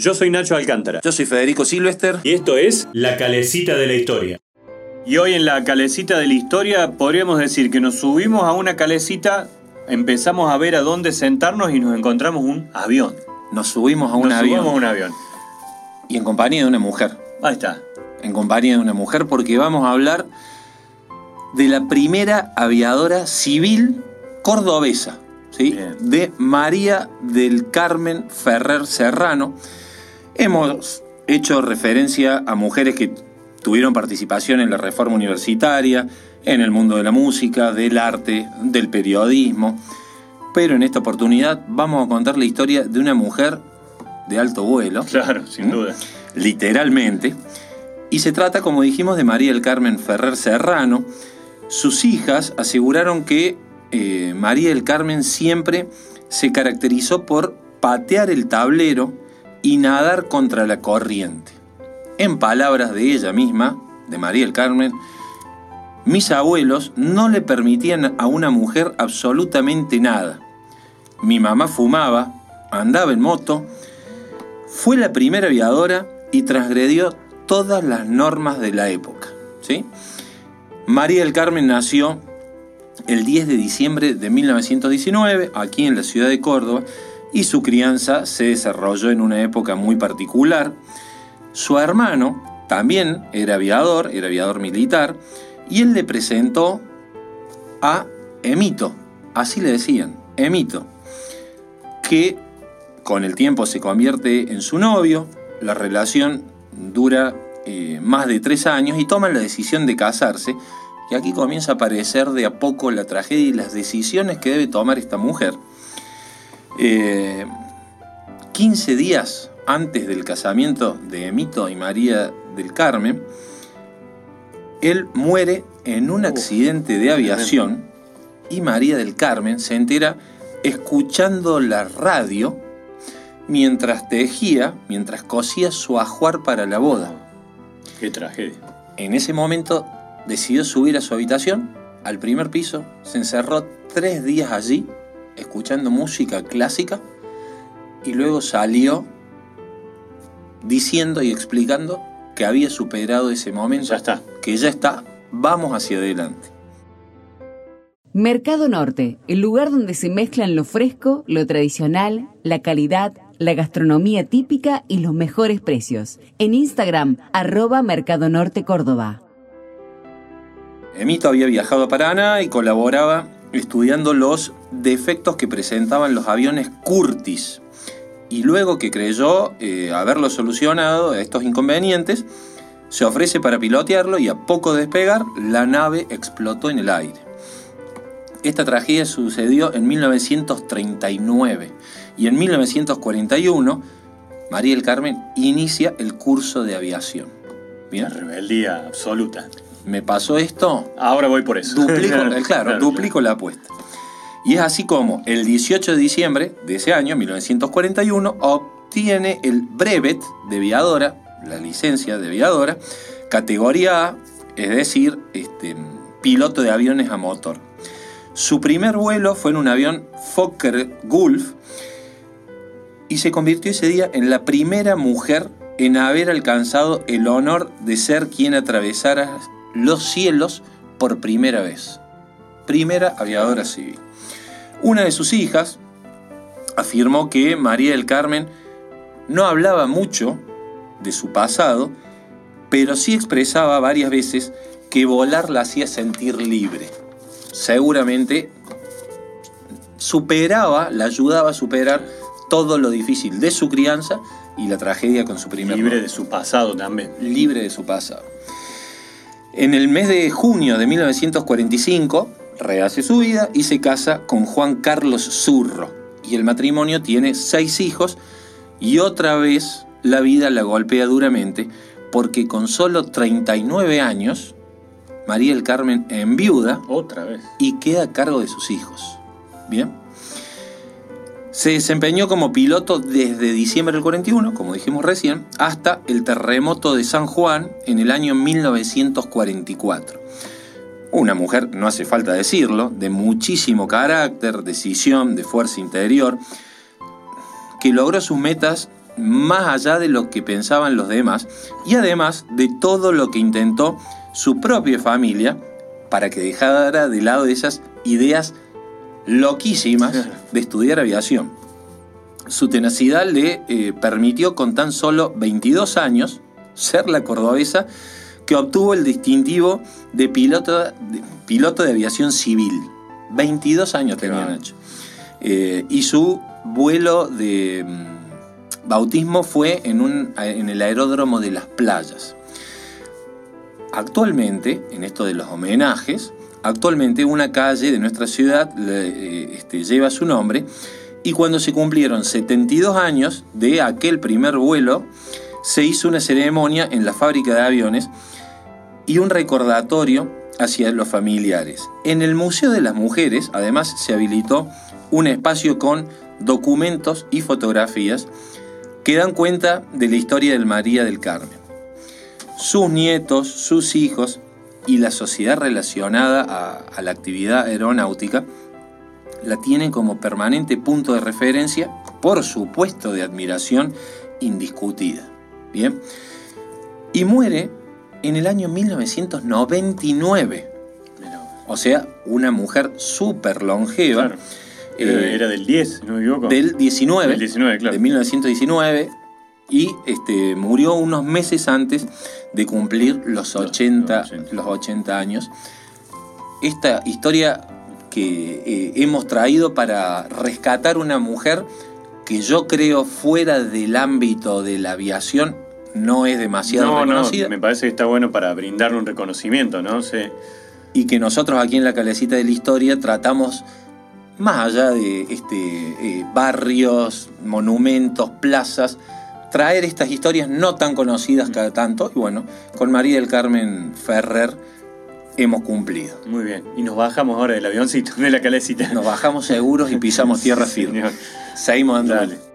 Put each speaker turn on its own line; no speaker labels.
Yo soy Nacho Alcántara.
Yo soy Federico Silvester.
Y esto es La Calecita de la Historia. Y hoy en La Calecita de la Historia podríamos decir que nos subimos a una calecita, empezamos a ver a dónde sentarnos y nos encontramos un avión.
Nos subimos a un
nos
avión.
Subimos a un avión.
Y en compañía de una mujer.
Ahí está.
En compañía de una mujer porque vamos a hablar de la primera aviadora civil cordobesa. ¿sí? De María del Carmen Ferrer Serrano. Hemos hecho referencia a mujeres que tuvieron participación en la reforma universitaria, en el mundo de la música, del arte, del periodismo. Pero en esta oportunidad vamos a contar la historia de una mujer de alto vuelo,
Claro, sin duda.
literalmente. Y se trata, como dijimos, de María del Carmen Ferrer Serrano. Sus hijas aseguraron que eh, María del Carmen siempre se caracterizó por patear el tablero y nadar contra la corriente. En palabras de ella misma, de María del Carmen, mis abuelos no le permitían a una mujer absolutamente nada. Mi mamá fumaba, andaba en moto, fue la primera aviadora y transgredió todas las normas de la época. ¿sí? María del Carmen nació el 10 de diciembre de 1919 aquí en la ciudad de Córdoba y su crianza se desarrolló en una época muy particular. Su hermano también era aviador, era aviador militar, y él le presentó a Emito, así le decían, Emito, que con el tiempo se convierte en su novio, la relación dura eh, más de tres años y toman la decisión de casarse, y aquí comienza a aparecer de a poco la tragedia y las decisiones que debe tomar esta mujer. Eh, 15 días antes del casamiento de Emito y María del Carmen, él muere en un accidente de aviación y María del Carmen se entera escuchando la radio mientras tejía, mientras cosía su ajuar para la boda.
Qué tragedia.
En ese momento decidió subir a su habitación, al primer piso, se encerró tres días allí, escuchando música clásica, y luego salió diciendo y explicando que había superado ese momento,
Ya está.
que ya está, vamos hacia adelante.
Mercado Norte, el lugar donde se mezclan lo fresco, lo tradicional, la calidad, la gastronomía típica y los mejores precios. En Instagram, arroba Mercado Norte Córdoba.
Emito había viajado a Paraná y colaboraba estudiando los defectos que presentaban los aviones Curtis. Y luego que creyó eh, haberlo solucionado estos inconvenientes, se ofrece para pilotearlo y a poco despegar, la nave explotó en el aire. Esta tragedia sucedió en 1939 y en 1941 María del Carmen inicia el curso de aviación. Bien,
rebeldía absoluta.
me pasó esto,
Ahora voy por eso.
duplico, eh, claro, duplico la apuesta. Y es así como el 18 de diciembre de ese año, 1941, obtiene el brevet de aviadora, la licencia de aviadora, categoría A, es decir, este, piloto de aviones a motor. Su primer vuelo fue en un avión Fokker Gulf y se convirtió ese día en la primera mujer en haber alcanzado el honor de ser quien atravesara los cielos por primera vez. Primera aviadora civil. Una de sus hijas afirmó que María del Carmen no hablaba mucho de su pasado, pero sí expresaba varias veces que volar la hacía sentir libre. Seguramente superaba, la ayudaba a superar todo lo difícil de su crianza y la tragedia con su primer
Libre de su pasado también.
libre de su pasado. En el mes de junio de 1945 rehace su vida y se casa con Juan Carlos Zurro. Y el matrimonio tiene seis hijos y otra vez la vida la golpea duramente porque con solo 39 años María del Carmen enviuda
Otra vez.
y queda a cargo de sus hijos. Bien. Se desempeñó como piloto desde diciembre del 41, como dijimos recién, hasta el terremoto de San Juan en el año 1944. Una mujer, no hace falta decirlo, de muchísimo carácter, decisión, de fuerza interior, que logró sus metas más allá de lo que pensaban los demás y además de todo lo que intentó su propia familia para que dejara de lado esas ideas loquísimas de estudiar aviación. Su tenacidad le eh, permitió con tan solo 22 años ser la cordobesa que obtuvo el distintivo de piloto de, piloto de aviación civil. 22 años tenía Nacho. Eh, y su vuelo de mm, bautismo fue en, un, en el aeródromo de las playas. Actualmente, en esto de los homenajes, actualmente una calle de nuestra ciudad eh, este, lleva su nombre y cuando se cumplieron 72 años de aquel primer vuelo, se hizo una ceremonia en la fábrica de aviones y un recordatorio hacia los familiares. En el Museo de las Mujeres, además, se habilitó un espacio con documentos y fotografías que dan cuenta de la historia del María del Carmen. Sus nietos, sus hijos y la sociedad relacionada a, la actividad aeronáutica la tienen como permanente punto de referencia, por supuesto de admiración indiscutida. Bien. Y muere en el año 1999. O sea, una mujer súper longeva.
Eh, era, del 10, no me equivoco.
Del 19.
Del 19, claro.
De 1919. Y este, murió unos meses antes de cumplir los 80, los 80. años. Esta historia que eh, hemos traído para rescatar una mujer que yo creo fuera del ámbito de la aviación no es demasiado reconocida.
me parece que está bueno para brindarle un reconocimiento, ¿no?
Y que nosotros aquí en la calecita de la historia tratamos, más allá de este, eh, barrios, monumentos, plazas, traer estas historias no tan conocidas cada tanto. Y bueno, con María del Carmen Ferrer hemos cumplido.
Muy bien. Y nos bajamos ahora del avioncito, de la calecita.
Nos bajamos seguros y pisamos tierra firme. Seguimos andando.